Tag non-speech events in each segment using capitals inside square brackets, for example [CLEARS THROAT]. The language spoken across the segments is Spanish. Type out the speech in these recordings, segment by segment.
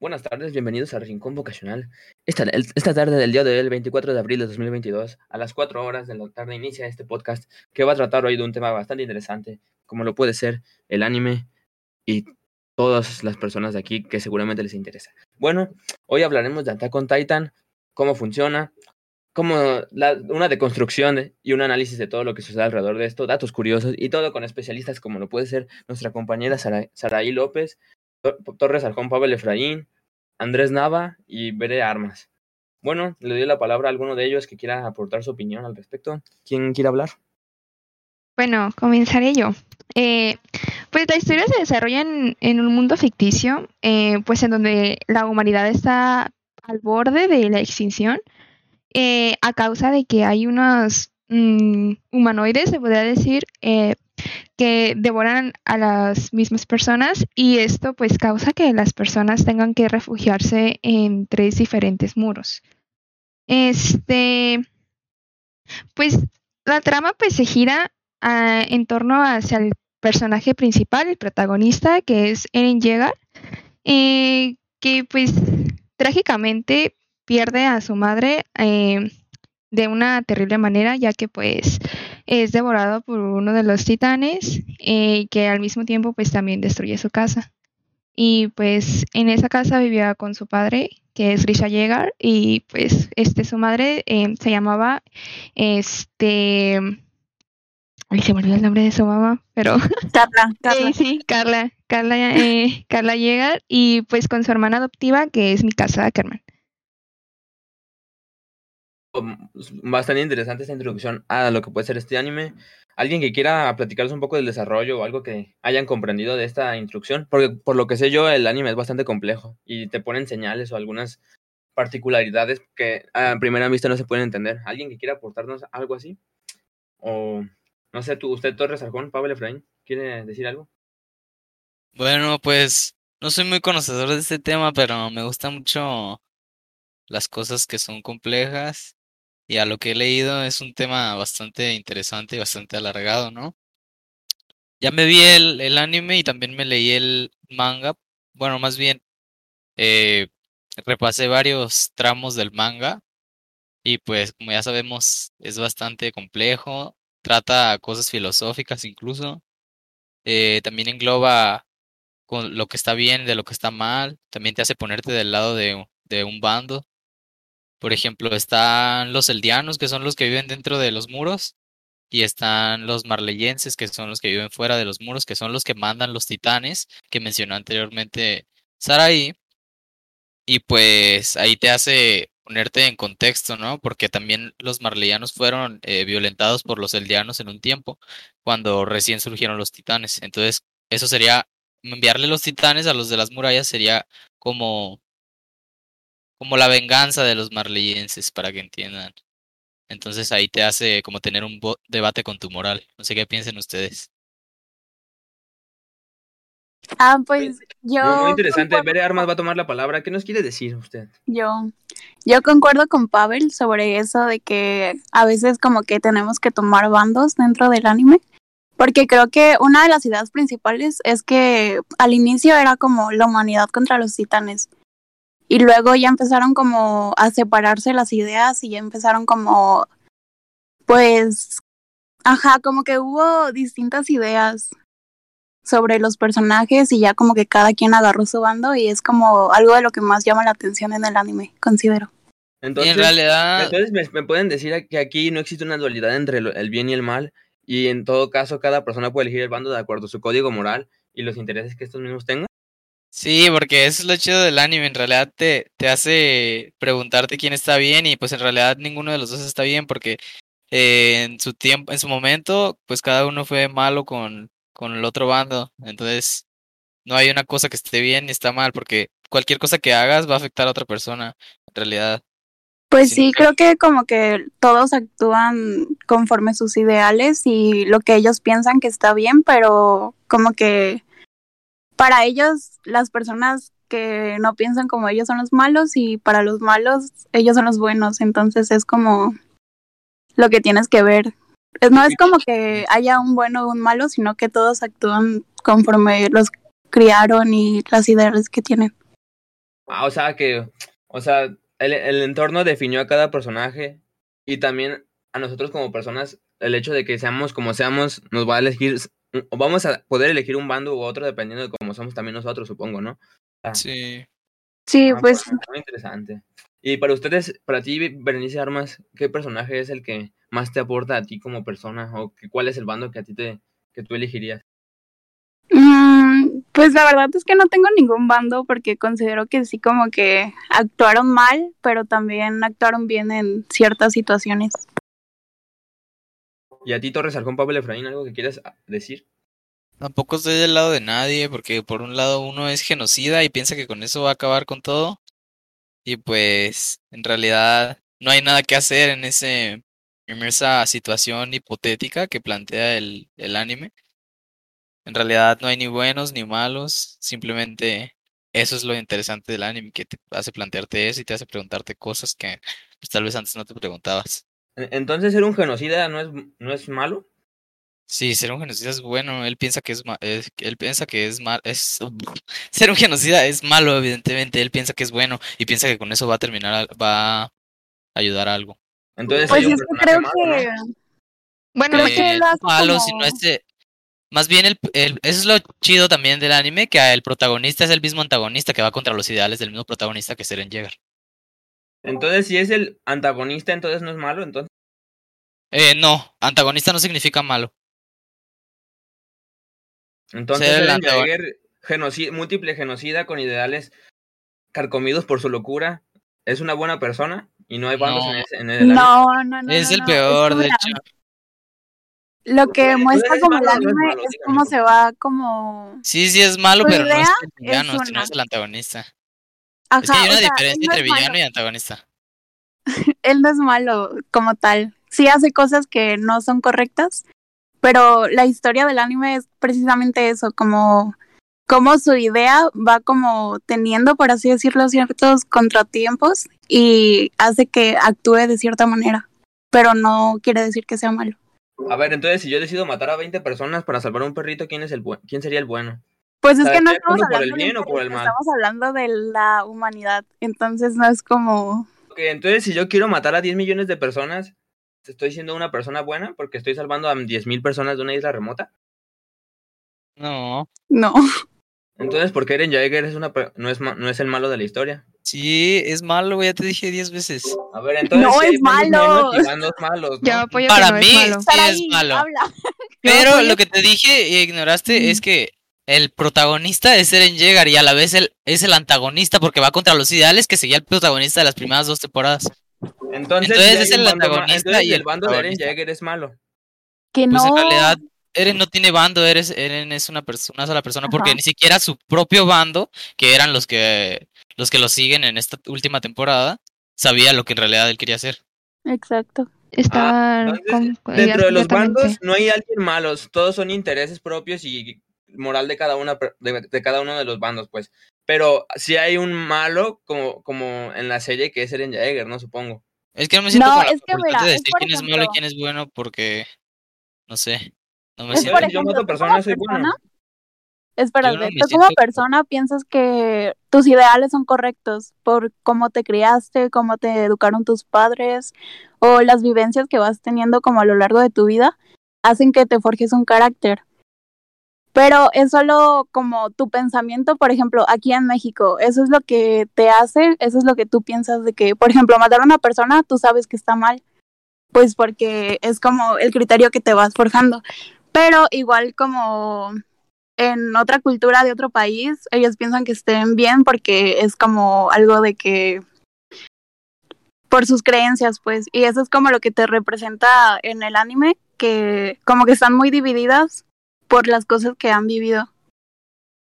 Buenas tardes, bienvenidos a Rincón Vocacional. Esta, esta tarde del día de hoy, el 24 de abril de 2022, a las 4 horas de la tarde inicia este podcast que va a tratar hoy de un tema bastante interesante, como lo puede ser el anime y todas las personas de aquí que seguramente les interesa. Bueno, hoy hablaremos de Attack on Titan, cómo funciona, cómo la- una deconstrucción de- y un análisis de todo lo que sucede alrededor de esto, datos curiosos y todo con especialistas como lo puede ser nuestra compañera Sara- Saraí López, Torres Arjón, Pavel Efraín, Andrés Nava y Bere Armas. Bueno, le doy la palabra a alguno de ellos que quiera aportar su opinión al respecto. ¿Quién quiere hablar? Bueno, comenzaré yo. Eh, pues la historia se desarrolla en, un mundo ficticio, eh, pues en donde la humanidad está al borde de la extinción eh, a causa de que hay unos mm, humanoides, se podría decir, que devoran a las mismas personas y esto pues causa que las personas tengan que refugiarse en tres diferentes muros. Este, pues la trama pues se gira ah, en torno hacia el personaje principal, el protagonista, que es Eren Yeager, eh, que pues trágicamente pierde a su madre eh, de una terrible manera, ya que pues es devorado por uno de los titanes, eh, que al mismo tiempo pues también destruye su casa. Y pues en esa casa vivía con su padre, que es Grisha Yeager, y pues este su madre eh, se llamaba este Ay, se me olvidó el nombre de su mamá, pero [LAUGHS] Carla, Carla. Eh, sí, Carla, Carla, eh, Carla y pues con su hermana adoptiva que es Mikasa Ackerman. Bastante interesante esta introducción a lo que puede ser este anime. ¿Alguien que quiera platicarnos un poco del desarrollo o algo que hayan comprendido de esta introducción? Porque por lo que sé yo, el anime es bastante complejo y te ponen señales o algunas particularidades que a primera vista no se pueden entender. ¿Alguien que quiera aportarnos algo así? O no sé, tú, usted Torres Arjón, Pablo Efraín, ¿quiere decir algo? Bueno, pues no soy muy conocedor de este tema, pero me gustan mucho las cosas que son complejas y a lo que he leído es un tema bastante interesante y bastante alargado, ¿no? Ya me vi el, el anime y también me leí el manga. Bueno, más bien, eh, repasé varios tramos del manga y pues como ya sabemos es bastante complejo, trata cosas filosóficas incluso, eh, también engloba con lo que está bien, de lo que está mal, también te hace ponerte del lado de, de un bando. Por ejemplo, están los eldianos, que son los que viven dentro de los muros, y están los marleyenses, que son los que viven fuera de los muros, que son los que mandan los titanes, que mencionó anteriormente Sarai. Y pues ahí te hace ponerte en contexto, ¿no? Porque también los marleyanos fueron eh, violentados por los eldianos en un tiempo, cuando recién surgieron los titanes. Entonces, eso sería enviarle los titanes a los de las murallas sería como como la venganza de los marleyenses para que entiendan. Entonces ahí te hace como tener un bo- debate con tu moral. No sé qué piensen ustedes. Ah, pues yo. Muy, muy interesante. concuerdo Bere Armas va a tomar la palabra. ¿Qué nos quiere decir usted? Yo, yo concuerdo con Pavel sobre eso de que a veces como que tenemos que tomar bandos dentro del anime. Porque creo que una de las ideas principales es que al inicio era como la humanidad contra los titanes. Y luego ya empezaron como a separarse las ideas y ya empezaron como, pues, ajá, como que hubo distintas ideas sobre los personajes y ya como que cada quien agarró su bando y es como algo de lo que más llama la atención en el anime, considero. Entonces, en realidad, Entonces me, me pueden decir que aquí no existe una dualidad entre lo- el bien y el mal y en todo caso cada persona puede elegir el bando de acuerdo a su código moral y los intereses que estos mismos tengan. Sí, porque eso es lo chido del anime. En realidad te, te hace preguntarte quién está bien y pues en realidad ninguno de los dos está bien porque eh, en su tiempo, en su momento, pues cada uno fue malo con, con el otro bando. Entonces, no hay una cosa que esté bien ni está mal porque cualquier cosa que hagas va a afectar a otra persona, en realidad. Pues Sí, creo que como que todos actúan conforme sus ideales y lo que ellos piensan que está bien, pero como que para ellos las personas que no piensan como ellos son los malos y para los malos ellos son los buenos, entonces es como lo que tienes que ver. No es como que haya un bueno o un malo, sino que todos actúan conforme los criaron y las ideas que tienen. Ah, o sea que, o sea, el, entorno definió a cada personaje y también a nosotros como personas, el hecho de que seamos como seamos, nos va a elegir, vamos a poder elegir un bando u otro dependiendo de cómo somos también nosotros, supongo, ¿no? Ah, Sí. Sí, ah, pues Muy interesante. Y para ustedes, para ti, Berenice Armas, ¿qué personaje es el que más te aporta a ti como persona? ¿O que, cuál es el bando que a ti te, que tú elegirías? Mm, pues la verdad es que no tengo ningún bando porque considero que sí como que actuaron mal, pero también actuaron bien en ciertas situaciones. Y a ti, Torres Arjón, Pablo Efraín, ¿algo que quieras ah, decir? Tampoco estoy del lado de nadie, porque por un lado uno es genocida y piensa que con eso va a acabar con todo. Y pues, en realidad, no hay nada que hacer en ese, en esa situación hipotética que plantea el, el anime. En realidad no hay ni buenos ni malos, simplemente eso es lo interesante del anime, que te hace plantearte eso y te hace preguntarte cosas que pues, tal vez antes no te preguntabas. E- Entonces, ser un genocida no es, no es malo. Sí, ser un genocida es bueno, él piensa que es, ma- es- él piensa que es mal, es [LAUGHS] ser un genocida es malo, evidentemente, él piensa que es bueno y piensa que con eso va a terminar, va a ayudar a algo. Entonces, Pues es que creo malo, ¿no? que Bueno, Creo Eh, que malo, como- sino este, más bien el, el- eso es lo chido también del anime, que el protagonista es el mismo antagonista que va contra los ideales del mismo protagonista que es Eren Yeager. Entonces, si es el antagonista, entonces no es malo, entonces. Eh, no, antagonista no significa malo. Entonces, el Jaeger, genoci- múltiple genocida con ideales carcomidos por su locura, es una buena persona y no hay bandos No. en, ese, en el no, no, no. es no, el no, peor, de hecho. Lo que Entonces, muestra ¿es como el malo no es anime malo? es Dígame, cómo se va como... Sí, sí es malo, pero no es el villano, es sino una. es el antagonista. Ajá, Es que hay o una sea, diferencia no entre malo. villano y antagonista. [LAUGHS] él no es malo como tal. Sí hace cosas que no son correctas, pero la historia del anime es precisamente eso, como, como su idea va como teniendo, por así decirlo, ciertos contratiempos y hace que actúe de cierta manera, pero no quiere decir que sea malo. A ver, entonces, si yo decido matar a 20 personas para salvar a un perrito, ¿quién, es el buen- ¿quién sería el bueno? Pues es que no ¿estoy estamos actuando por el hablando de bien un o por el perrito, mal? estamos hablando de la humanidad, entonces no es como... Ok, entonces, si yo quiero matar a 10 millones de personas, ¿estoy siendo una persona buena porque estoy salvando a 10 mil personas de una isla remota? No. No. Entonces, ¿por qué Eren Jaeger es una, no, es no es el malo de la historia? Sí, es malo, güey, ya te dije 10 veces. A ver, entonces. No sí es malo. malos, ¿no? yo apoyo Para que no mí, es malo. Sí, es malo. [LAUGHS] Pero lo que te dije y ignoraste es que el protagonista es Eren Yeager y a la vez el, es el antagonista porque va contra los ideales que seguía el protagonista de las primeras dos temporadas. Entonces, es el antagonista entonces y el el bando de Eren. Jaeger es malo. que Pues no. en realidad Eren no tiene bando, Eren es una, perso- una sola persona porque Ajá. ni siquiera su propio bando, que eran los que los que lo siguen en esta última temporada, sabía lo que en realidad él quería hacer. Exacto. Está Entonces, con- dentro de los bandos no hay alguien malos, todos son intereses propios y moral de cada una de, de cada uno de los bandos, pues. Pero si hay un malo como, como en la serie que es Eren Jaeger, ¿no? Supongo. Es que no me siento No, con la es que facultad mira, de es decir quién es malo y ejemplo- quién es bueno porque no sé, no me Es siento por Si yo ejemplo, mato personas, soy como bueno. Espérate, no tú como persona piensas que tus ideales son correctos por cómo te criaste, cómo te educaron tus padres o las vivencias que vas teniendo como a lo largo de tu vida hacen que te forjes un carácter. Pero es solo como tu pensamiento, por ejemplo, aquí en México, eso es lo que te hace, eso es lo que tú piensas de que, por ejemplo, matar a una persona, tú sabes que está mal, pues porque es como el criterio que te vas forjando. Pero igual como en otra cultura de otro país, ellos piensan que estén bien porque es como algo de que por sus creencias, pues, y eso es como lo que te representa en el anime, que como que están muy divididas por las cosas que han vivido.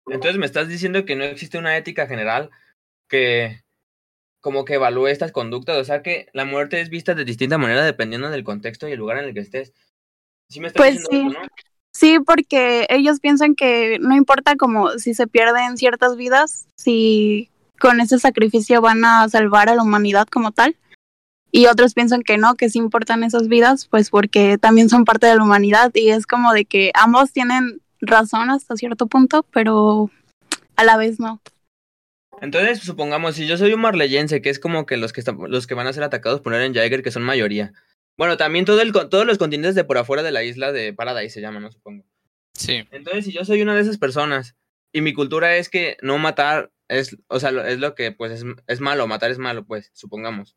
Entonces me estás diciendo que no existe una ética general que como que evalúe estas conductas, o sea que la muerte es vista de distinta manera dependiendo del contexto y el lugar en el que estés. Sí me estás Pues diciendo sí. eso, ¿no? Sí, porque ellos piensan que no importa como si se pierden ciertas vidas, si con ese sacrificio van a salvar a la humanidad como tal. Y otros piensan que no, que sí importan esas vidas, pues porque también son parte de la humanidad y es como de que ambos tienen razón hasta cierto punto, pero a la vez no. Entonces, supongamos, si yo soy un marleyense, que es como que los que, están, los que van a ser atacados por Eren Jaeger, que son mayoría. Bueno, también todo el, todos los continentes de por afuera de la isla de Paradise se llaman, ¿no? Supongo. Sí. Entonces, si yo soy una de esas personas y mi cultura es que no matar es, o sea, es lo que pues es, es malo, matar es malo, pues, supongamos.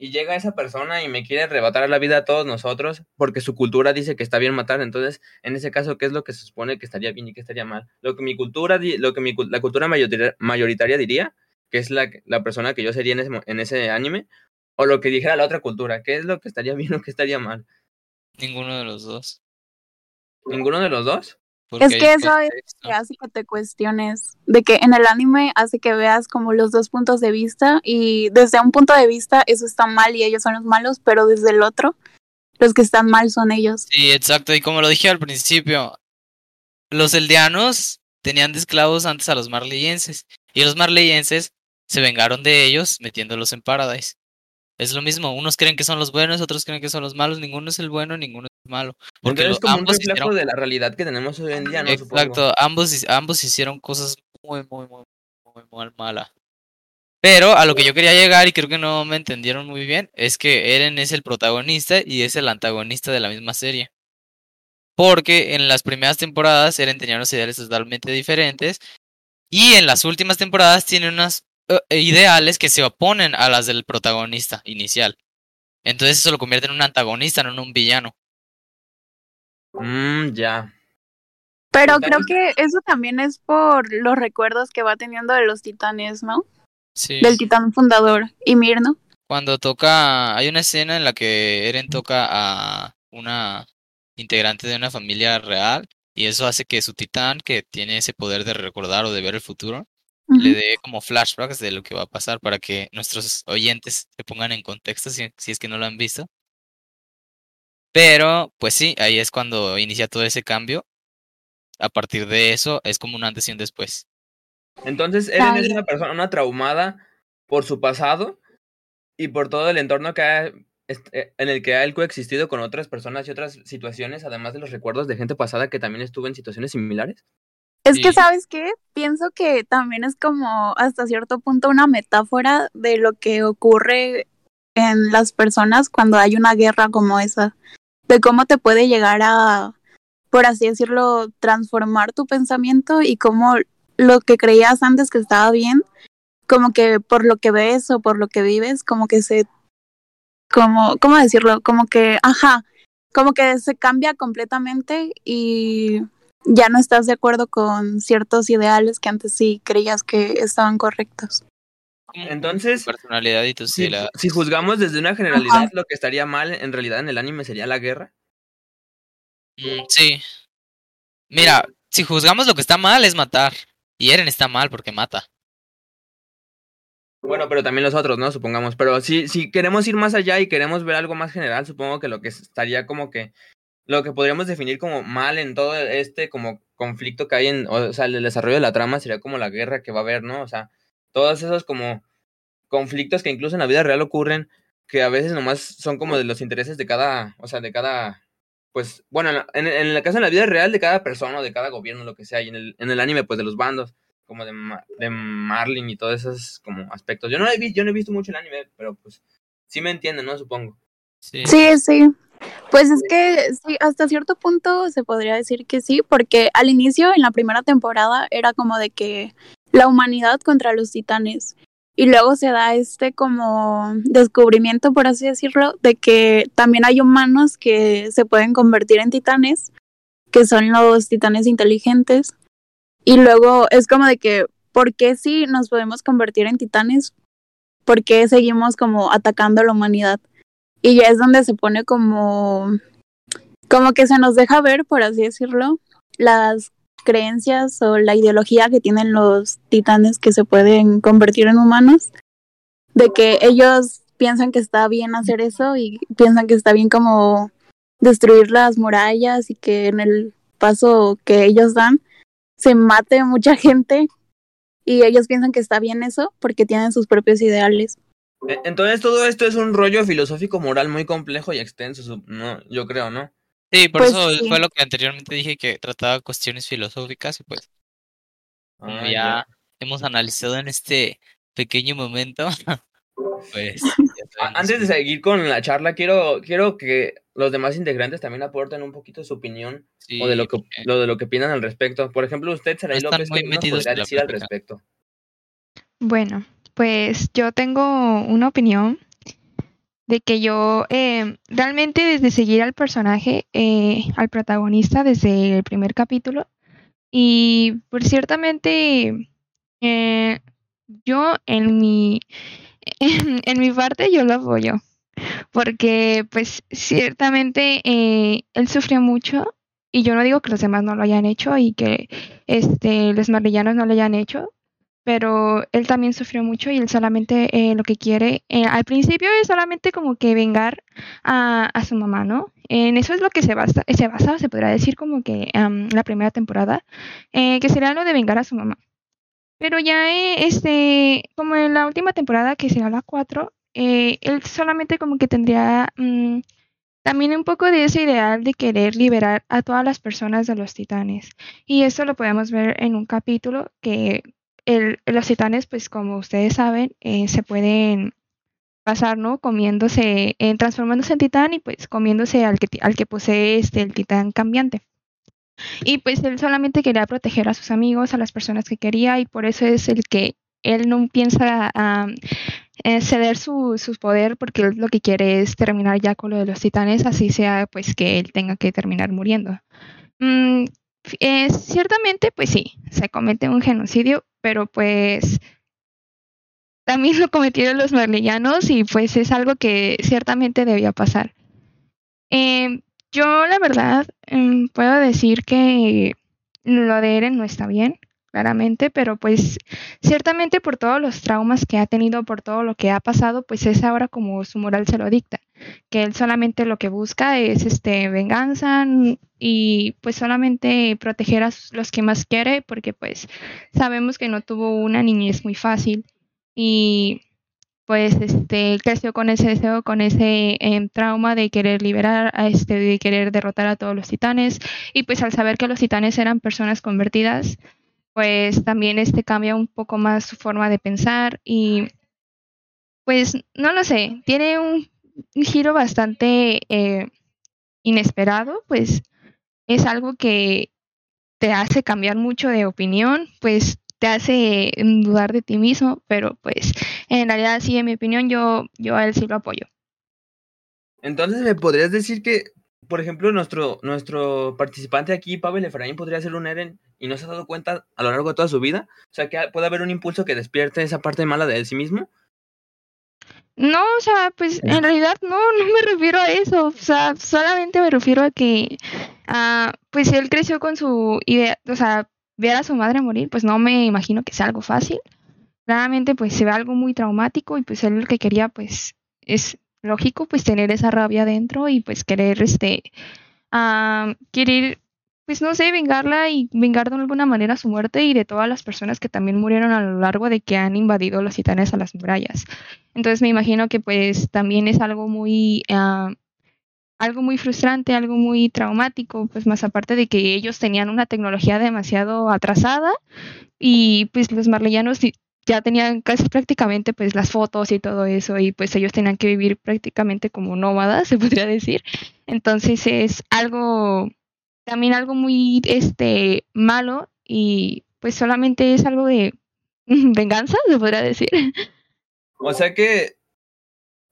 Y llega esa persona y me quiere arrebatar la vida a todos nosotros porque su cultura dice que está bien matar. Entonces, en ese caso, ¿qué es lo que se supone que estaría bien y que estaría mal? Lo que mi cultura, lo que mi, la cultura mayoritaria, mayoritaria diría, que es la, la persona que yo sería en ese, en ese anime, o lo que dijera la otra cultura, ¿qué es lo que estaría [LAUGHS] bien o qué estaría mal? Ninguno de los dos. ¿Ninguno de los dos? Es que eso es que hace que te cuestiones de que en el anime hace que veas como los dos puntos de vista y desde un punto de vista eso está mal y ellos son los malos, pero desde el otro los que están mal son ellos. Sí, exacto. Y como lo dije al principio, los eldianos tenían de esclavos antes a los marleyenses. Y los marleyenses se vengaron de ellos metiéndolos en Paradise. Es lo mismo, unos creen que son los buenos, otros creen que son los malos, ninguno es el bueno, ninguno malo. Porque Entonces es como un ambos reflejo hicieron, de la realidad que tenemos hoy en día, ¿no? Supongo. exacto, ambos, ambos hicieron cosas muy, muy, muy, muy, muy malas. Pero a lo que yo quería llegar, y creo que no me entendieron muy bien, es que Eren es el protagonista y es el antagonista de la misma serie. Porque en las primeras temporadas Eren tenía unos ideales totalmente diferentes. Y en las últimas temporadas tiene unos eh, ideales que se oponen a las del protagonista inicial. Entonces eso lo convierte en un antagonista, no en un villano. Mm, ya. Pero creo que eso también es por los recuerdos que va teniendo de los titanes, ¿no? Sí. Del titán fundador, Ymir, ¿no? Cuando toca, hay una escena en la que Eren toca a una integrante de una familia real y eso hace que su titán, que tiene ese poder de recordar o de ver el futuro, le dé como flashbacks de lo que va a pasar para que nuestros oyentes se pongan en contexto si, si es que no lo han visto. Pero, pues sí, ahí es cuando inicia todo ese cambio. A partir de eso es como un antes y un después. Entonces, Eren es una persona una traumada por su pasado y por todo el entorno que ha, eh, en el que ha él coexistido con otras personas y otras situaciones, además de los recuerdos de gente pasada que también estuvo en situaciones similares. Es que. ¿sabes qué? Pienso que también es como hasta cierto punto una metáfora de lo que ocurre en las personas cuando hay una guerra como esa. De cómo te puede llegar a, por así decirlo, transformar tu pensamiento y cómo lo que creías antes que estaba bien, como que por lo que ves o por lo que vives, como que se, como, ¿cómo decirlo? Como que, ajá, como que se cambia completamente y ya no estás de acuerdo con ciertos ideales que antes sí creías que estaban correctos. Entonces, personalidad y tus Si, si juzgamos desde una generalidad, lo que estaría mal en realidad en el anime sería la guerra. Mm, sí. Mira, si juzgamos lo que está mal es matar. Y Eren está mal porque mata. Bueno, pero también los otros, ¿no? Supongamos. Pero si, si queremos ir más allá y queremos ver algo más general, supongo que lo que estaría como que. Lo que podríamos definir como mal en todo este como conflicto que hay en. O sea, el desarrollo de la trama sería como la guerra que va a haber, ¿no? O sea, todos esos como conflictos que incluso en la vida real ocurren, que a veces nomás son como de los intereses de cada. O sea, de cada. Pues, bueno, en, la- en, en el caso de la vida real de cada persona o de cada gobierno, lo que sea, y en el, en el anime, pues de los bandos como de, Ma- de Marlin y todos esos como aspectos. Yo no, he vi, yo no he visto mucho el anime, pero pues sí me entienden, ¿no? Supongo. Sí. Sí, sí. Pues es que sí, hasta cierto punto se podría decir que sí, porque al inicio, en la primera temporada, era como de que la humanidad contra los titanes. Y luego se da este como descubrimiento, por así decirlo, de que también hay humanos que se pueden convertir en titanes, que son los titanes inteligentes. Y luego es como de que, ¿por qué si nos podemos convertir en titanes? ¿Por qué seguimos como atacando a la humanidad? Y ya es donde se pone como, como que se nos deja ver, por así decirlo, las creencias o la ideología que tienen los titanes que se pueden convertir en humanos, de que ellos piensan que está bien hacer eso y piensan que está bien como destruir las murallas y que en el paso que ellos dan se mate mucha gente y ellos piensan que está bien eso porque tienen sus propios ideales. E- Entonces todo esto es un rollo filosófico moral muy complejo y extenso, no, yo creo, ¿no? Sí, por Pues eso sí. fue lo que anteriormente dije que trataba cuestiones filosóficas y pues como Ah, ya hemos analizado en este pequeño momento, [LAUGHS] pues [LAUGHS] Antes de que- seguir con la charla, quiero, quiero que los demás integrantes también aporten un poquito su opinión sí, o de lo que, porque lo de lo que opinan al respecto. Por ejemplo, usted, Saray están López, muy ¿qué nos podría decir al respecto? Bueno, pues yo tengo una opinión de que yo eh, realmente desde seguir al personaje, eh, al protagonista desde el primer capítulo, y por ciertamente eh, yo en mi, [LAUGHS] en, en mi parte yo lo apoyo, porque pues ciertamente eh, él sufrió mucho y yo no digo que los demás no lo hayan hecho y que este, los marlillanos no lo hayan hecho, pero él también sufrió mucho y él solamente eh, lo que quiere, eh, al principio es solamente como que vengar a, a su mamá, ¿no? En eso es lo que se basa, se basa, se podría decir como que am, la primera temporada, eh, que sería lo de vengar a su mamá. Pero ya, este, como en la última temporada, que será la 4, eh, él solamente como que tendría mm, también un poco de ese ideal de querer liberar a todas las personas de los titanes. Y eso lo podemos ver en un capítulo que los titanes, pues como ustedes saben, eh, se pueden pasar, ¿no? Comiéndose, eh, transformándose en titán y pues comiéndose al que, al que posee este, el titán cambiante. Y pues él solamente quería proteger a sus amigos, a las personas que quería y por eso es el que él no piensa ceder su, su poder porque él lo que quiere es terminar ya con lo de los titanes, así sea pues que él tenga que terminar muriendo. Mm, eh, ciertamente, pues sí, se comete un genocidio, pero pues también lo cometieron los marlillanos y pues es algo que ciertamente debía pasar. Em, yo la verdad em, puedo decir que lo de Eren no está bien, claramente, pero pues ciertamente por todos los traumas que ha tenido, por todo lo que ha pasado, pues es ahora como su moral se lo dicta, que él solamente lo que busca es este venganza n- y pues solamente proteger a los que más quiere, porque pues sabemos que no tuvo una niñez muy fácil y pues este creció con ese deseo, con ese em, trauma de querer liberar a este, de querer derrotar a todos los titanes y pues al saber que los titanes eran personas convertidas, pues también este cambia un poco más su forma de pensar y pues no lo sé, tiene un, un giro bastante eh, inesperado, pues es algo que te hace cambiar mucho de opinión, pues te hace dudar de ti mismo, pero pues en realidad sí, en mi opinión, yo, yo a él sí lo apoyo. Entonces, ¿me podrías decir que, por ejemplo, nuestro, nuestro participante aquí, Pavel Efraín, podría ser un Eren y no se ha dado cuenta a lo largo de toda su vida? O sea, que puede haber un impulso que despierte esa parte mala de él sí mismo. No, o sea, pues en realidad no, [LAUGHS] no me refiero a eso, o sea, solamente me refiero a que, ah, pues él creció con su idea, o sea, ver a su madre morir, pues no me imagino que sea algo fácil. Claramente, pues se ve algo muy traumático y pues él lo que quería, pues es lógico, pues tener esa rabia dentro y pues querer, este, ah, querer, pues no sé, vengarla y vengar de alguna manera su muerte y de todas las personas que también murieron a lo largo de que han invadido los titanes a las murallas. Entonces me imagino que pues también es algo muy, ah, algo muy frustrante, algo muy traumático, pues más aparte de que ellos tenían una tecnología demasiado atrasada y pues los marleyanos ya tenían casi prácticamente pues las fotos y todo eso y pues ellos tenían que vivir prácticamente como nómadas, [LAUGHS] se podría decir. Entonces es algo, también algo muy este malo y pues solamente es algo de [LAUGHS] venganza, se podría decir. O sea que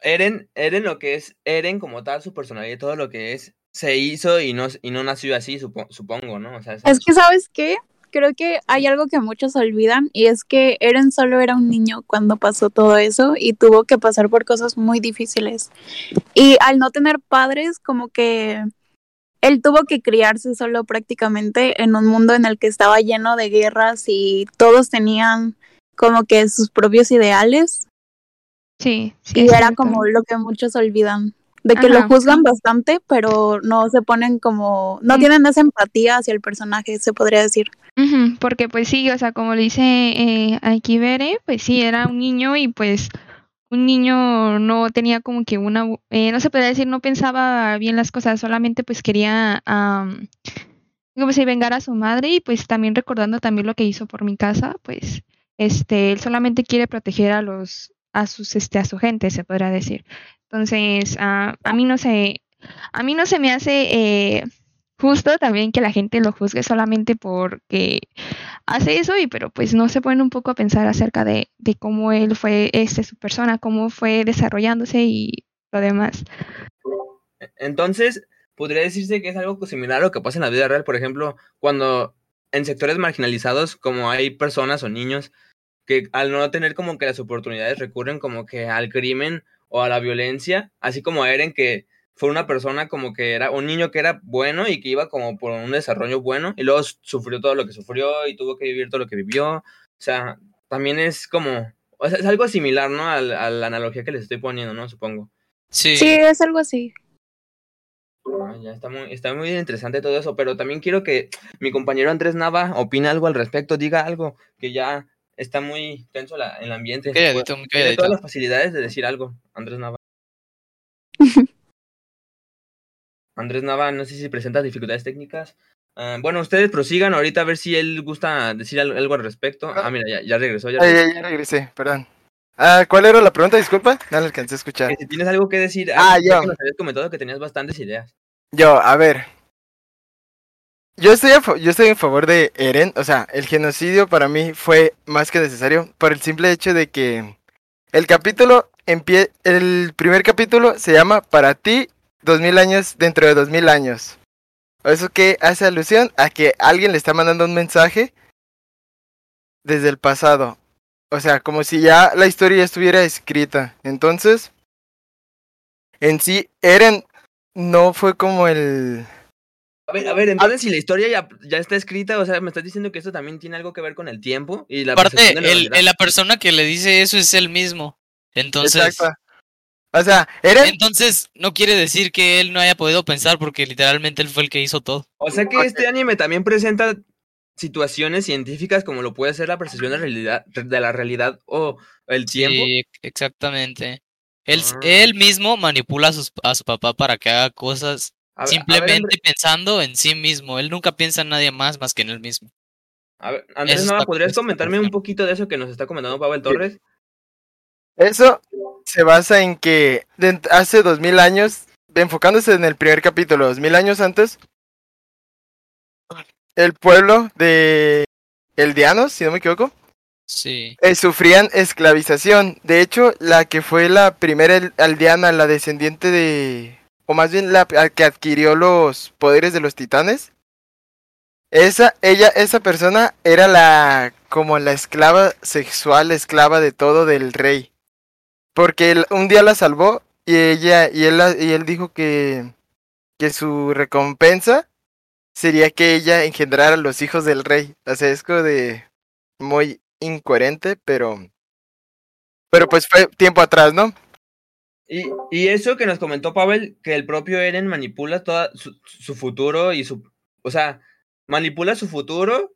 Eren, Eren lo que es Eren como tal, su personalidad y todo lo que es, se hizo y no, y no nació así, supo- supongo, ¿no? O sea, Es que, ¿sabes qué? Creo que hay algo que muchos olvidan y es que Eren solo era un niño cuando pasó todo eso y tuvo que pasar por cosas muy difíciles. Y al no tener padres, como que él tuvo que criarse solo prácticamente en un mundo en el que estaba lleno de guerras y todos tenían como que sus propios ideales Sí, sí. y era como lo que muchos olvidan. De que lo juzgan bastante, pero no se ponen como, no tienen esa empatía hacia el personaje, se podría decir. Porque pues sí, o sea, como lo dice eh, aquí Bere, pues sí, era un niño y pues un niño no tenía como que una, eh, no se podría decir, no pensaba bien las cosas, solamente pues quería am, como si vengara a su madre y pues también recordando también lo que hizo por mi casa, pues este, él solamente quiere proteger a los, a sus, este, a su gente, se podrá decir. Entonces, ah, a mí no se, a mí no se me hace eh, justo también que la gente lo juzgue solamente porque hace eso y pero pues no se ponen un poco a pensar acerca de, de cómo él fue este su persona, cómo fue desarrollándose y lo demás. Entonces, podría decirse que es algo similar a lo que pasa en la vida real, por ejemplo, cuando en sectores marginalizados, como hay personas o niños que al no tener como que las oportunidades recurren como que al crimen o a la violencia, así como a Eren que fue una persona como que era un niño que era bueno y que iba como por un desarrollo bueno y luego sufrió todo lo que sufrió y tuvo que vivir todo lo que vivió. O sea, también es como, o sea, es algo similar, ¿no? A, a, la analogía que les estoy poniendo, ¿no? Supongo. Sí. Sí, es algo así. Ah, ya está muy, está muy interesante todo eso, pero también quiero que mi compañero Andrés Nava opine algo al respecto, diga algo, que ya está muy tenso la, el ambiente. Calladito, muy calladito. Tiene todas las facilidades de decir algo, Andrés Nava. Andrés Nava, no sé si presenta dificultades técnicas. Uh, bueno, ustedes prosigan ahorita a ver si él gusta decir algo, al respecto. Ah, mira, ya, ya regresó. Ya, regresó. ya, ya regresé, perdón. Ah, ¿Cuál era la pregunta? Disculpa, no la alcancé a escuchar. Que si tienes algo que decir, ah, yo. Que nos habías comentado que tenías bastantes ideas. Yo, a ver. Yo estoy, a yo estoy en favor de Eren, o sea, el genocidio para mí fue más que necesario por el simple hecho de que el capítulo, en pie, el primer capítulo se llama Para ti, dos mil años dentro de dos mil años. Eso que hace alusión a que alguien le está mandando un mensaje desde el pasado. O sea, como si ya la historia estuviera escrita. Entonces, en sí, Eren no fue como el... A ver, a ver, entonces si la historia ya, ya está escrita, o sea, me estás diciendo que esto también tiene algo que ver con el tiempo y la Aparte, la, el, la persona que le dice eso es él mismo. Entonces... Exacto. O sea. Entonces, no quiere decir que él no haya podido pensar porque literalmente él fue el que hizo todo. O sea que este anime también presenta situaciones científicas como lo puede ser la percepción de, realidad, de la realidad o el tiempo. Sí, exactamente. Él, ah. él mismo manipula a, sus, a, su papá para que haga cosas ver, simplemente ver, pensando en sí mismo. Él nunca piensa en nadie más más que en él mismo. A ver, Andrés, Nava, ¿podrías comentarme un poquito de eso que nos está comentando Pavel Torres? Eso se basa en que hace dos mil años, enfocándose en el primer capítulo, dos mil años antes, el pueblo de Eldianos, si no me equivoco. Sí. Eh, sufrían esclavización. De hecho, la que fue la primera aldeana, la descendiente de... O más bien la que adquirió los poderes de los titanes. Esa, ella, esa persona era la... como la esclava sexual, esclava de todo del rey. Porque él, un día la salvó y ella, y él, y él dijo que... que su recompensa sería que ella engendrara los hijos del rey. O sea, es como de muy incoherente, pero pero pues fue tiempo atrás, ¿no? Y, y eso que nos comentó Pavel, que el propio Eren manipula todo su, su futuro y su, o sea, manipula su futuro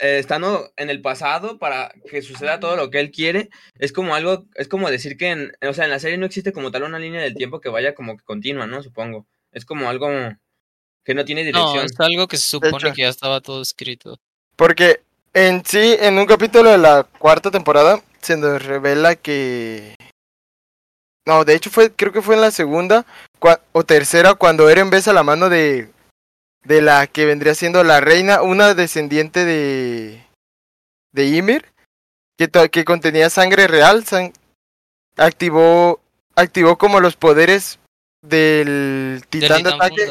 eh, estando en el pasado para que suceda todo lo que él quiere, es como algo, es como decir que, en, o sea, en la serie no existe como tal una línea del tiempo que vaya como que continua, ¿no? Supongo. Es como algo que no tiene dirección. No, es algo que se supone que ya estaba todo escrito. Porque en sí, en un capítulo de la cuarta temporada, se nos revela que... No, de hecho fue, creo que fue en la segunda o tercera cuando Eren besa la mano de, de la que vendría siendo la reina, una descendiente de, de Ymir, que, que contenía sangre real, sang activó, activó como los poderes del titán, de ataque,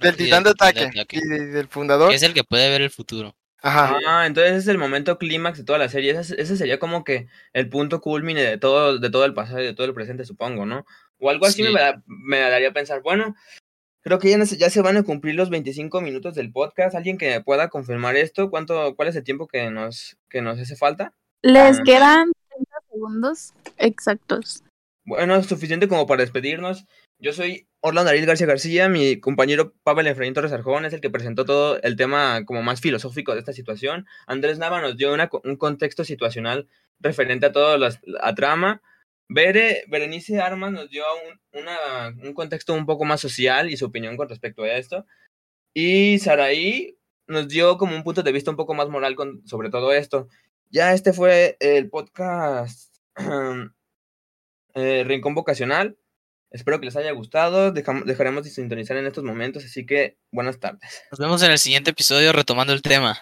del titán de ataque, y del fundador. Que es el que puede ver el futuro. Ajá. Ah, entonces es el momento clímax de toda la serie. Ese, ese, sería como que el punto culmine de todo, de todo el pasado y de todo el presente, supongo, ¿no? O algo así sí. me, da, me daría a pensar, bueno, creo que ya, ya, se van a cumplir los 25 minutos del podcast. ¿Alguien que pueda confirmar esto? ¿Cuánto, ¿Cuál es el tiempo que nos, que nos hace falta? Les ah. quedan 30 segundos exactos. Bueno, es suficiente como para despedirnos. Yo soy Orlando Ariel García García, mi compañero Pavel Efraín Torres Arjón es el que presentó todo el tema como más filosófico de esta situación. Andrés Nava nos dio una, un contexto situacional referente a toda la, la trama. Bere, Berenice Armas nos dio un, contexto un poco más social y su opinión con respecto a esto. Y Saraí nos dio como un punto de vista un poco más moral sobre todo esto. Ya este fue el podcast [CLEARS THROAT] eh, Rincón Vocacional. Espero que les haya gustado. Dejam- dejaremos de sintonizar en estos momentos, así que buenas tardes. Nos vemos en el siguiente episodio retomando el tema.